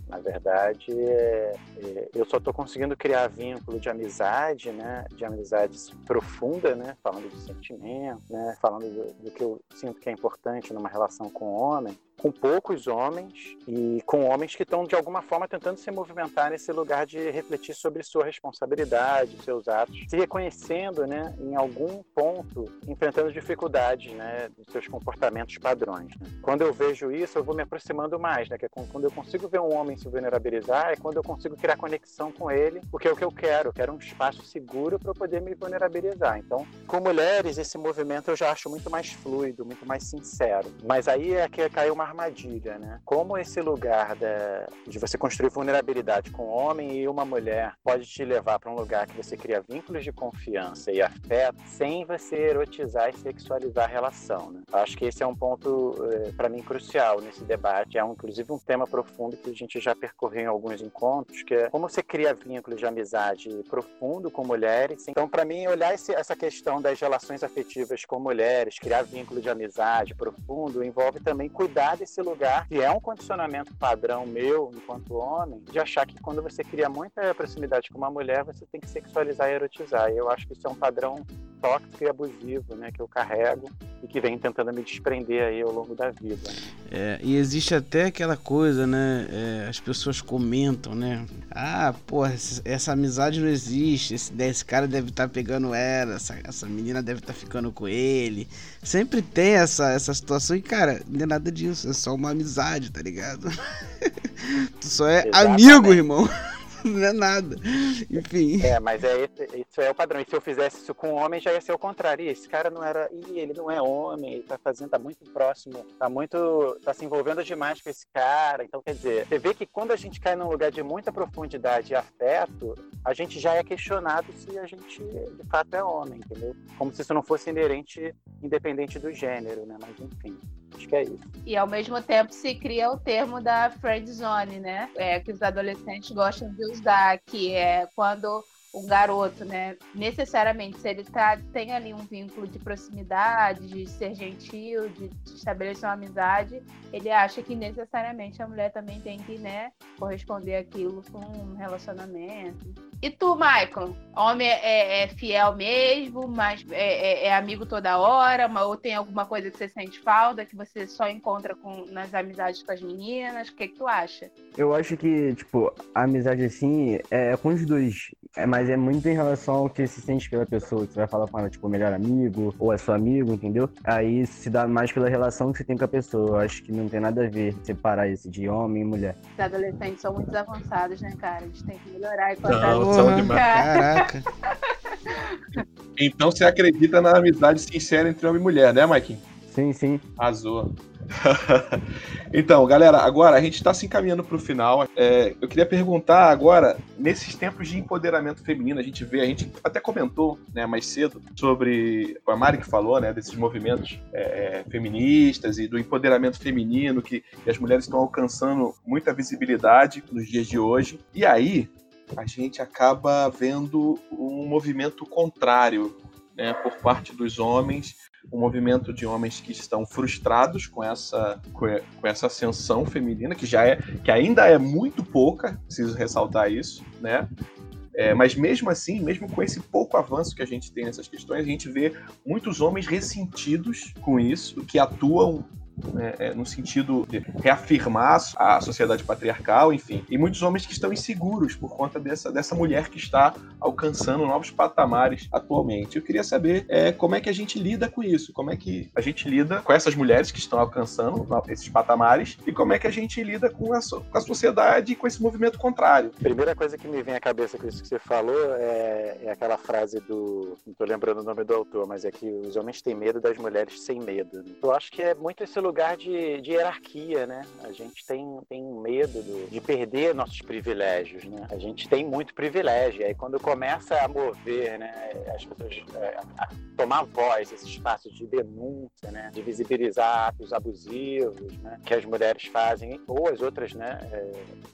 Na verdade, é, é, é, eu só estou conseguindo criar vínculo de amizade, né, de amizade profunda, né, falando de sentimento, né, falando do, do que eu sinto que é importante numa relação com o homem, com poucos homens e com homens que estão de alguma forma tentando se movimentar nesse lugar de refletir sobre sua responsabilidade, seus atos, se reconhecendo, né, em algum ponto, enfrentando dificuldades, né, dos seus comportamentos padrões. Né? Quando eu vejo isso, eu vou me aproximando mais, né, que é quando eu consigo ver um homem se vulnerabilizar, é quando eu consigo criar conexão com ele, porque é o que eu quero, eu quero um espaço seguro para eu poder me vulnerabilizar. Então, com mulheres, esse movimento eu já acho muito mais fluido, muito mais sincero. Mas aí é que caiu uma armadilha, né? Como esse lugar da, de você construir vulnerabilidade com um homem e uma mulher pode te levar para um lugar que você cria vínculos de confiança e afeto sem você erotizar e sexualizar a relação, né? Acho que esse é um ponto, é, para mim, crucial nesse debate. É um, inclusive um tema profundo que a gente já percorreu em alguns encontros, que é como você cria vínculos de amizade profundo com mulheres. Então, para mim, olhar esse, essa questão das relações afetivas com mulheres, criar vínculo de amizade profundo, envolve também cuidar desse lugar, que é um condicionamento padrão meu, enquanto homem, de achar que quando você cria muita proximidade com uma mulher, você tem que sexualizar e erotizar. E eu acho que isso é um padrão tóxico e abusivo, né, que eu carrego e que vem tentando me desprender aí ao longo da vida. É, e existe até aquela coisa, né, é, as pessoas comentam, né, ah, pô, essa amizade não existe, esse, esse cara deve estar tá pegando ela, essa, essa menina deve estar tá ficando com ele. Sempre tem essa, essa situação e, cara, não é nada disso, é só uma amizade, tá ligado? tu só é Exatamente. amigo, irmão. não é nada. Enfim. É, mas é isso é o padrão. E se eu fizesse isso com homem, já ia ser o contrário. E esse cara não era. Ih, ele não é homem, ele tá fazendo, tá muito próximo, tá muito. tá se envolvendo demais com esse cara. Então, quer dizer, você vê que quando a gente cai num lugar de muita profundidade e afeto, a gente já é questionado se a gente de fato é homem, entendeu? Como se isso não fosse inerente, independente do gênero, né? Mas enfim. Acho que é isso. E ao mesmo tempo se cria o termo da friend zone, né? É, que os adolescentes gostam de usar, que é quando o garoto, né? Necessariamente, se ele tá, tem ali um vínculo de proximidade, de ser gentil, de, de, estabelecer uma amizade, ele acha que necessariamente a mulher também tem que, né, corresponder aquilo com um relacionamento. E tu, Michael? Homem é, é, é fiel mesmo, mas é, é, é, amigo toda hora, ou tem alguma coisa que você sente falta, que você só encontra com, nas amizades com as meninas? O que, que tu acha? Eu acho que, tipo, a amizade assim é com os dois. É, mas é muito em relação ao que se sente pela pessoa. Que você vai falar com ela, tipo, melhor amigo, ou é seu amigo, entendeu? Aí se dá mais pela relação que você tem com a pessoa. Eu acho que não tem nada a ver separar isso de homem e mulher. Os adolescentes são muito avançados, né, cara? A gente tem que melhorar e encontrar Porra, demais. Caraca. Então você acredita na amizade sincera entre homem e mulher, né, Mike? Sim, sim. Azul. então, galera, agora a gente está se encaminhando para o final. É, eu queria perguntar agora, nesses tempos de empoderamento feminino, a gente vê, a gente até comentou né, mais cedo sobre a Mari que falou, né, desses movimentos é, feministas e do empoderamento feminino que, que as mulheres estão alcançando muita visibilidade nos dias de hoje. E aí, a gente acaba vendo um movimento contrário né, por parte dos homens, um movimento de homens que estão frustrados com essa, com essa ascensão feminina, que já é, que ainda é muito pouca, preciso ressaltar isso, né? É, mas mesmo assim, mesmo com esse pouco avanço que a gente tem nessas questões, a gente vê muitos homens ressentidos com isso, que atuam né, é, no sentido de reafirmar a sociedade patriarcal, enfim. E muitos homens que estão inseguros por conta dessa, dessa mulher que está alcançando novos patamares atualmente. Eu queria saber é, como é que a gente lida com isso, como é que a gente lida com essas mulheres que estão alcançando esses patamares e como é que a gente lida com a, com a sociedade e com esse movimento contrário. Primeira coisa que me vem à cabeça com isso que você falou é, é aquela frase do. Não estou lembrando o nome do autor, mas é que os homens têm medo das mulheres sem medo. Eu acho que é muito esse lugar de, de hierarquia, né? A gente tem, tem medo do, de perder nossos privilégios, né? A gente tem muito privilégio. Aí quando começa a mover, né, as pessoas é, a tomar voz, esse espaço de denúncia, né, de visibilizar atos abusivos, né, que as mulheres fazem ou as outras, né, é,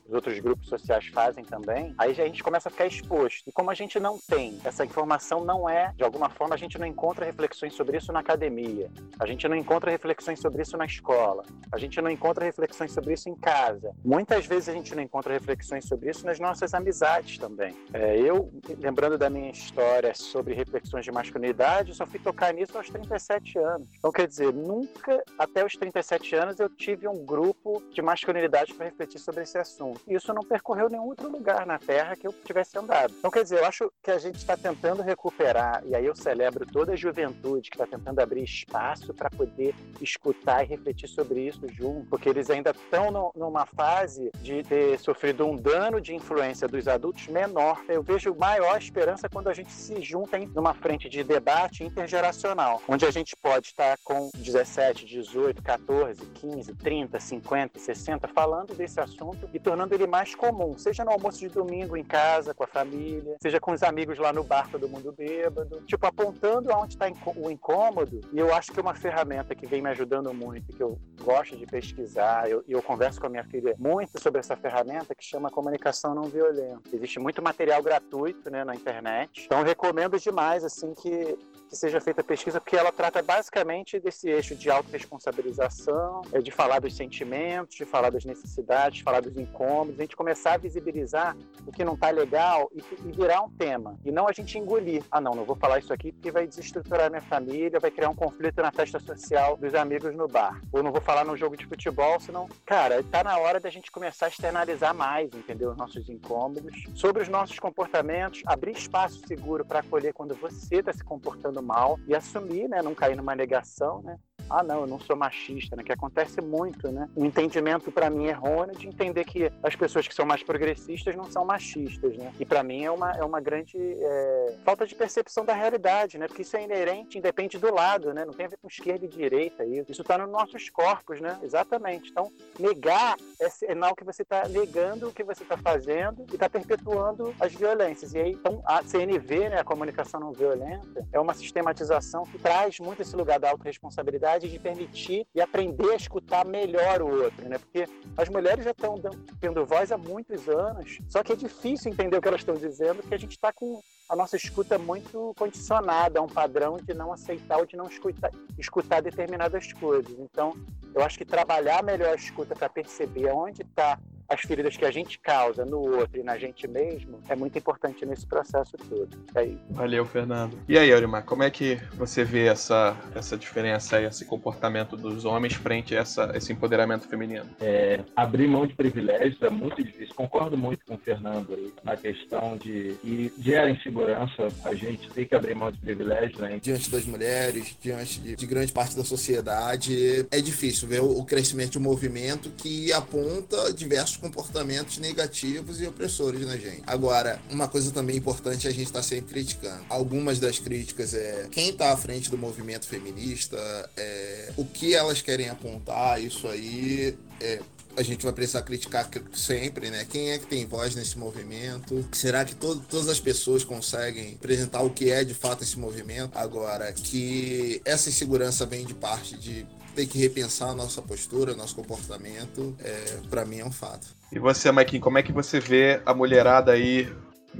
os outros grupos sociais fazem também, aí a gente começa a ficar exposto. E como a gente não tem, essa informação não é, de alguma forma, a gente não encontra reflexões sobre isso na academia. A gente não encontra reflexões sobre isso na escola, a gente não encontra reflexões sobre isso em casa. Muitas vezes a gente não encontra reflexões sobre isso nas nossas amizades também. É, eu, lembrando da minha história sobre reflexões de masculinidade, só fui tocar nisso aos 37 anos. Então, quer dizer, nunca até os 37 anos eu tive um grupo de masculinidade para refletir sobre esse assunto. E isso não percorreu nenhum outro lugar na Terra que eu tivesse andado. Então, quer dizer, eu acho que a gente está tentando recuperar, e aí eu celebro toda a juventude que está tentando abrir espaço para poder escutar e refletir sobre isso junto, porque eles ainda estão numa fase de ter sofrido um dano de influência dos adultos menor. Eu vejo maior esperança quando a gente se junta em numa frente de debate intergeracional, onde a gente pode estar com 17, 18, 14, 15, 30, 50, 60 falando desse assunto e tornando ele mais comum, seja no almoço de domingo em casa, com a família, seja com os amigos lá no bar, todo mundo bêbado, tipo, apontando aonde está o incômodo. E eu acho que uma ferramenta que vem me ajudando muito, que eu gosto de pesquisar, eu, eu, converso com a minha filha muito sobre essa ferramenta que chama comunicação não violenta. Existe muito material gratuito né, na internet, então recomendo demais assim que que seja feita a pesquisa, porque ela trata basicamente desse eixo de autorresponsabilização, é, de falar dos sentimentos, de falar das necessidades, de falar dos incômodos, a gente começar a visibilizar o que não está legal e, e, virar um tema. E não a gente engolir. Ah, não, não vou falar isso aqui porque vai desestruturar minha família, vai criar um conflito na festa social dos amigos no bar. Ou não vou falar no jogo de futebol, senão, cara, está na hora da gente começar a externalizar mais, entendeu? Os nossos incômodos, sobre os nossos comportamentos, abrir espaço seguro para acolher quando você está se comportando mal e assumir, né? Não cair numa negação, né? Ah, não, eu não sou machista, né? Que acontece muito, né? Um entendimento para mim errôneo de entender que as pessoas que são mais progressistas não são machistas, né? E para mim é uma, é uma grande é, falta de percepção da realidade, né? Porque isso é inerente, independe do lado, né? Não tem a ver com esquerda e direita isso. Isso está nos nossos corpos, né? Exatamente. Então, negar é sinal que você está negando o que você está fazendo e está perpetuando as violências. E aí, então, a CNV, né? A comunicação não violenta, é uma sistematização que traz muito esse lugar da autorresponsabilidade de permitir e aprender a escutar melhor o outro, né? Porque as mulheres já estão tendo voz há muitos anos, só que é difícil entender o que elas estão dizendo, porque a gente está com a nossa escuta muito condicionada a um padrão de não aceitar ou de não escutar, escutar determinadas coisas. Então, eu acho que trabalhar melhor a escuta para perceber onde está as feridas que a gente causa no outro e na gente mesmo é muito importante nesse processo todo. É isso. Valeu, Fernando. E aí, Aurimar, como é que você vê essa, essa diferença e esse comportamento dos homens frente a essa, esse empoderamento feminino? É, abrir mão de privilégios é muito difícil. Concordo muito com o Fernando aí, na questão de e gera insegurança a gente ter que abrir mão de privilégios, né? Diante das mulheres, diante de, de grande parte da sociedade, é difícil ver o, o crescimento de um movimento que aponta diversos comportamentos negativos e opressores na gente. Agora, uma coisa também importante é a gente estar tá sempre criticando. Algumas das críticas é quem está à frente do movimento feminista, é, o que elas querem apontar, isso aí é, a gente vai precisar criticar sempre, né? Quem é que tem voz nesse movimento? Será que todas as pessoas conseguem apresentar o que é de fato esse movimento? Agora, que essa insegurança vem de parte de tem que repensar a nossa postura, nosso comportamento, é, para mim é um fato. E você, Maikin, como é que você vê a mulherada aí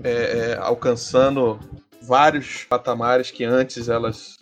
é, é, alcançando vários patamares que antes elas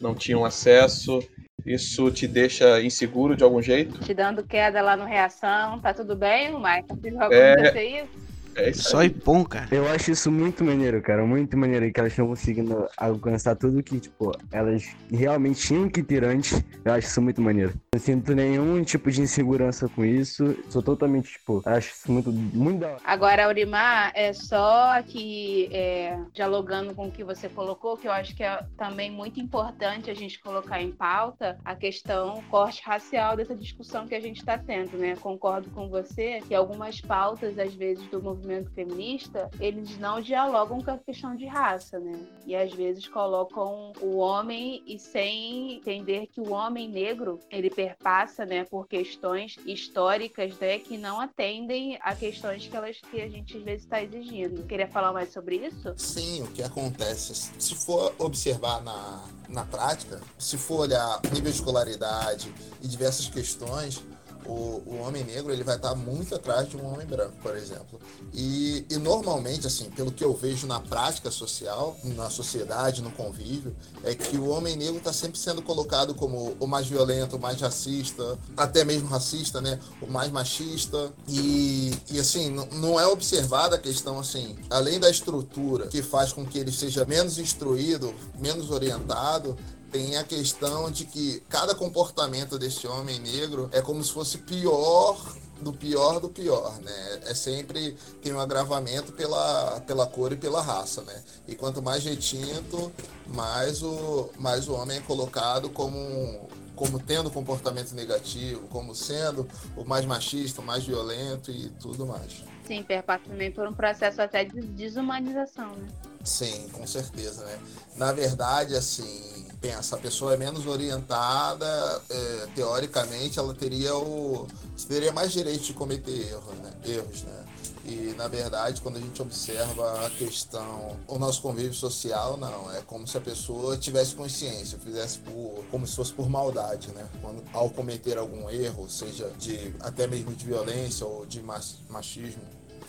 não tinham acesso? Isso te deixa inseguro de algum jeito? Te dando queda lá no reação, tá tudo bem? Vai acontecer é... isso? É Só Ipom, cara. Eu acho isso muito maneiro, cara. Muito maneiro que elas estão conseguindo alcançar tudo que, tipo, elas realmente tinham que ter antes. Eu acho isso muito maneiro. Não sinto nenhum tipo de insegurança com isso. Sou totalmente, tipo, acho isso muito, muito da hora. Agora, Aurimar, é só aqui é, dialogando com o que você colocou, que eu acho que é também muito importante a gente colocar em pauta a questão corte racial dessa discussão que a gente está tendo, né? Concordo com você que algumas pautas, às vezes, do movimento movimento feminista, eles não dialogam com a questão de raça, né? E às vezes colocam o homem e sem entender que o homem negro, ele perpassa, né, por questões históricas, né, que não atendem a questões que elas que a gente às vezes está exigindo. Queria falar mais sobre isso? Sim, o que acontece, se for observar na, na prática, se for olhar nível de escolaridade e diversas questões, o, o homem negro ele vai estar muito atrás de um homem branco, por exemplo. E, e normalmente, assim, pelo que eu vejo na prática social, na sociedade, no convívio, é que o homem negro está sempre sendo colocado como o mais violento, o mais racista, até mesmo racista, né? O mais machista. E, e assim, não é observada a questão, assim, além da estrutura que faz com que ele seja menos instruído, menos orientado, tem a questão de que cada comportamento desse homem negro é como se fosse pior do pior do pior, né? É sempre tem um agravamento pela, pela cor e pela raça, né? E quanto mais retinto, mais o, mais o homem é colocado como, como tendo comportamento negativo, como sendo o mais machista, o mais violento e tudo mais. Sim, perpassa também por um processo até de desumanização, né? Sim, com certeza, né? Na verdade, assim, pensa, a pessoa é menos orientada, é, teoricamente ela teria o teria mais direito de cometer erros, né? Erros, né? E na verdade, quando a gente observa a questão, o nosso convívio social, não, é como se a pessoa tivesse consciência, fizesse por, como se fosse por maldade, né? Quando, ao cometer algum erro, seja de até mesmo de violência ou de machismo,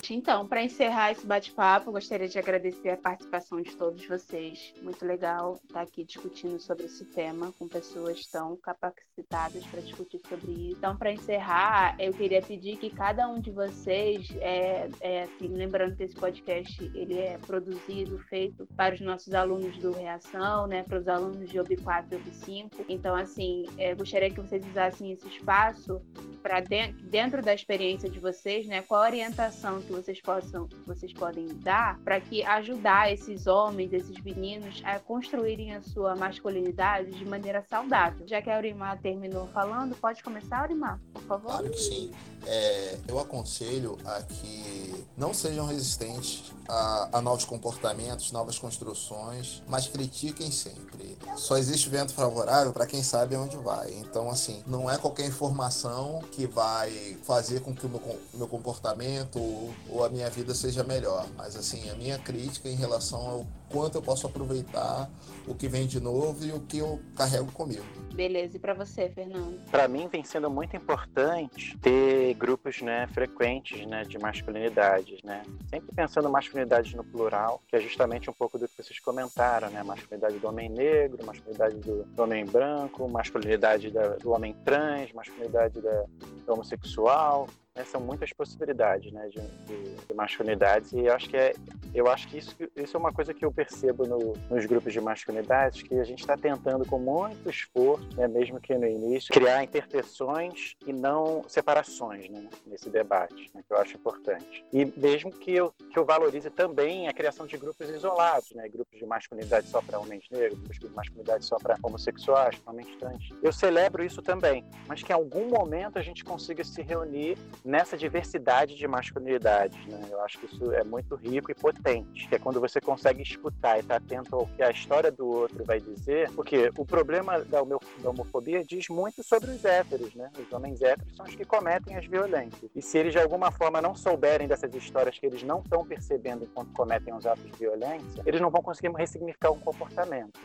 então, para encerrar esse bate-papo, gostaria de agradecer a participação de todos vocês. Muito legal estar aqui discutindo sobre esse tema com pessoas tão capacitadas para discutir sobre isso. Então, para encerrar, eu queria pedir que cada um de vocês, é, é, assim, lembrando que esse podcast ele é produzido, feito para os nossos alunos do Reação, né, para os alunos de OB 4 e OB 5. Então, assim, é, gostaria que vocês usassem esse espaço para dentro, dentro da experiência de vocês, né, qual a orientação que vocês possam, vocês podem dar para que ajudar esses homens, esses meninos a construírem a sua masculinidade de maneira saudável. Já que a Aurimar terminou falando, pode começar, Aurimar, por favor? Claro que sim. É, eu aconselho a que não sejam resistentes a, a, novos comportamentos, novas construções, mas critiquem sempre. Só existe vento favorável para quem sabe onde vai. Então, assim, não é qualquer informação que vai fazer com que o meu, meu comportamento ou, ou a minha vida seja melhor, mas assim, a minha crítica em relação ao quanto eu posso aproveitar o que vem de novo e o que eu carrego comigo. Beleza, e para você, Fernando? Para mim vem sendo muito importante ter grupos, né, frequentes, né, de masculinidades, né? Sempre pensando masculinidade no plural, que é justamente um pouco do que vocês comentaram, né? Masculinidade do homem negro, masculinidade do, do homem branco, masculinidade da, do homem trans, masculinidade da, do homossexual, né, são muitas possibilidades né, de, de, de, masculinidades e acho que é eu acho que isso, isso é uma coisa que eu percebo no, nos grupos de masculinidades que a gente está tentando com muito esforço né, mesmo que no início criar interseções e não separações né, nesse debate né, que eu acho importante. E mesmo que eu, que eu valorize também a criação de grupos isolados né, grupos de masculinidade só para homens negros grupos de masculinidade só para homossexuais homens trans. Eu celebro isso também mas que em algum momento a gente consiga se reunir nessa diversidade de masculinidades. Né? Eu acho que isso é muito rico e potente, que é quando você consegue escutar e estar tá atento ao que a história do outro vai dizer, porque o problema da, homofobia diz muito sobre os héteros, né? Os homens héteros são os que cometem as violências. E se eles de alguma forma não souberem dessas histórias que eles não estão percebendo enquanto cometem os atos de violência, eles não vão conseguir ressignificar um comportamento.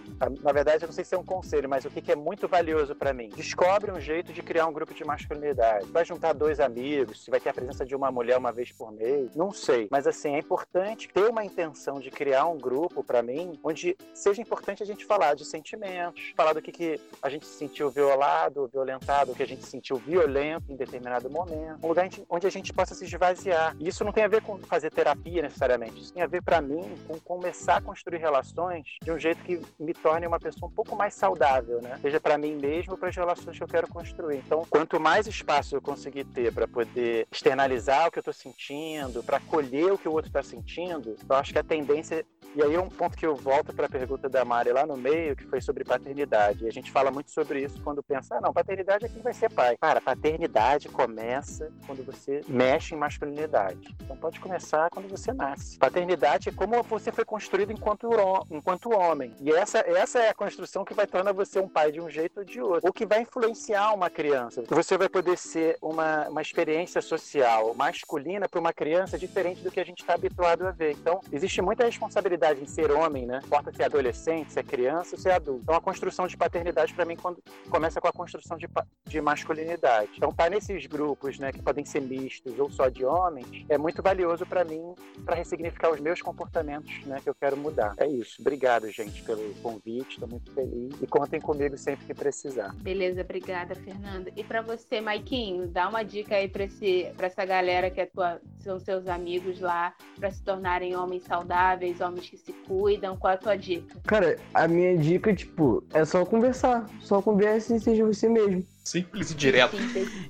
Na verdade, eu não sei se é um conselho, mas o que é muito valioso para mim? Descobre um jeito de criar um grupo de masculinidade. Vai juntar dois amigos, se vai ter a presença de uma mulher uma vez por mês, não sei. Mas assim, é importante ter uma intenção de criar um grupo, para mim, onde seja importante a gente falar de sentimentos, falar do que, que a gente se sentiu violado, violentado, o que a gente se sentiu violento em determinado momento. Um lugar onde a gente possa se esvaziar. E isso não tem a ver com fazer terapia necessariamente. Isso tem a ver, para mim, com começar a construir relações de um jeito que me torne uma pessoa um pouco mais saudável, né? Seja para mim mesmo, para as relações que eu quero construir. Então, quanto mais espaço eu conseguir ter para poder poder externalizar o que eu estou sentindo, para acolher o que o outro está sentindo, eu acho que a tendência. E aí é um ponto que eu volto para a pergunta da Mari lá no meio, que foi sobre paternidade. E a gente fala muito sobre isso quando pensa, ah, não, paternidade é quem vai ser pai. Cara, paternidade começa quando você mexe em masculinidade. Então pode começar quando você nasce. Paternidade é como você foi construído enquanto, enquanto homem. E essa, essa é a construção que vai tornar você um pai de um jeito ou de outro. Ou que vai influenciar uma criança. Você vai poder ser uma, uma experiência social masculina para uma criança é diferente do que a gente está habituado a ver. Então, existe muita responsabilidade em ser homem, né? Importa se é adolescente, se é criança se é adulto. Então, a construção de paternidade, para mim, quando começa com a construção de, de masculinidade. Então, tá nesses grupos, né, que podem ser mistos ou só de homens, é muito valioso para mim para ressignificar os meus comportamentos, né, que eu quero mudar. É isso. Obrigado, gente, pelo convite. Estou muito feliz e contem comigo sempre que precisar. Beleza, obrigada, Fernanda. E para você, Maiquinho, dá uma dica aí para esse para essa galera que é tua, são seus amigos lá, para se tornarem homens saudáveis, homens que se cuidam. Qual é a tua dica? Cara, a minha dica, tipo, é só conversar. Só converse e seja você mesmo. Simples e direto.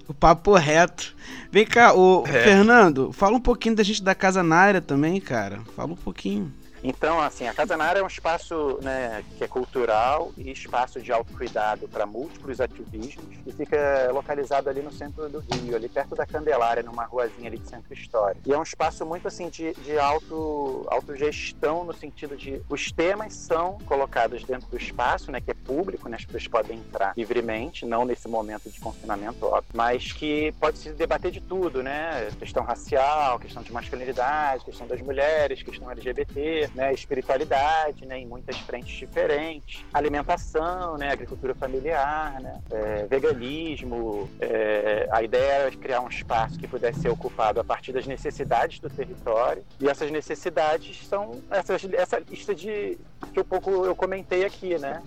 O papo reto. Vem cá, o É. Fernando, fala um pouquinho da gente da Casa Naira também, cara. Fala um pouquinho. Então, assim, a Nara é um espaço né, que é cultural e espaço de autocuidado para múltiplos ativismos e fica localizado ali no centro do Rio, ali perto da Candelária, numa ruazinha ali de centro histórico. E é um espaço muito, assim, de, de auto, autogestão no sentido de os temas são colocados dentro do espaço, né, que é público, né, as pessoas podem entrar livremente, não nesse momento de confinamento, óbvio, mas que pode se debater de tudo, né, questão racial, questão de masculinidade, questão das mulheres, questão LGBT, né, espiritualidade, né, em muitas frentes diferentes, alimentação, né, agricultura familiar, né, é, veganismo. é, a ideia era criar um espaço que pudesse ser ocupado a partir das necessidades do território e essas necessidades são essas, essa lista de que um pouco eu comentei aqui, né?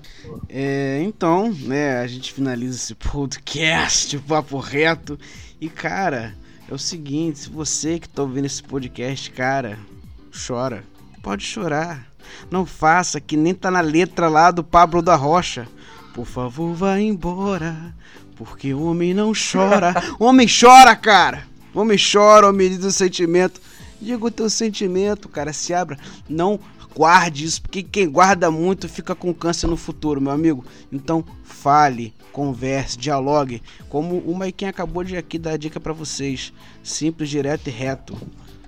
É, então, né, a gente finaliza esse podcast, papo reto. E, cara, é o seguinte, se você que tá ouvindo esse podcast, cara, chora. Pode chorar. Não faça que nem tá na letra lá do Pablo da Rocha. Por favor, vá embora, porque o homem não chora. O homem chora, cara. O homem chora, homem diz o sentimento. Diga o teu sentimento, cara, se abra. Não guarde isso, porque quem guarda muito fica com câncer no futuro, meu amigo. Então, fale, converse, dialogue. Como o Maiquinho acabou de aqui dar a dica pra vocês. Simples, direto e reto.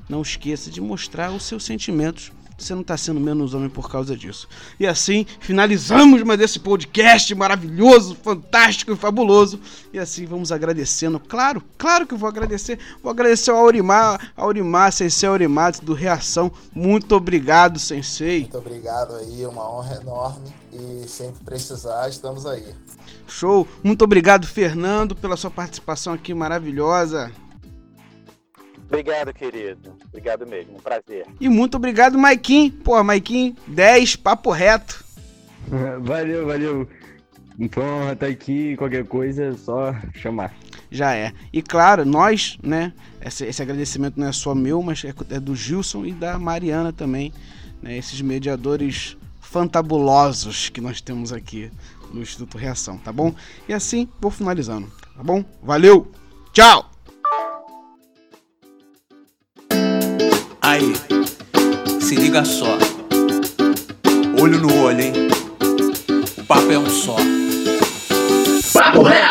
Não esqueça de mostrar os seus sentimentos. Você não tá sendo menos homem por causa disso. E assim, finalizamos mais esse podcast maravilhoso, fantástico e fabuloso. E assim vamos agradecendo. Claro, claro que eu vou agradecer. Vou agradecer ao Aurimar, Aurimar, Sensei Aurimar do Reação. Muito obrigado, Sensei. Muito obrigado aí, uma honra enorme. E sempre precisar, estamos aí. Show. Muito obrigado, Fernando, pela sua participação aqui maravilhosa. Obrigado, querido. Obrigado mesmo. Um prazer. E muito obrigado, Maikin. Pô, Maikin, 10, papo reto. valeu, valeu. Honra estar aqui. Qualquer coisa, é só chamar. Já é. E claro, nós, né? Esse, esse agradecimento não é só meu, mas é, é do Gilson e da Mariana também. Né, esses mediadores fantabulosos que nós temos aqui no Instituto Reação, tá bom? E assim vou finalizando, tá bom? Valeu! Tchau! Aí, se liga só. Olho no olho, hein? O papo é um só. Papo reto.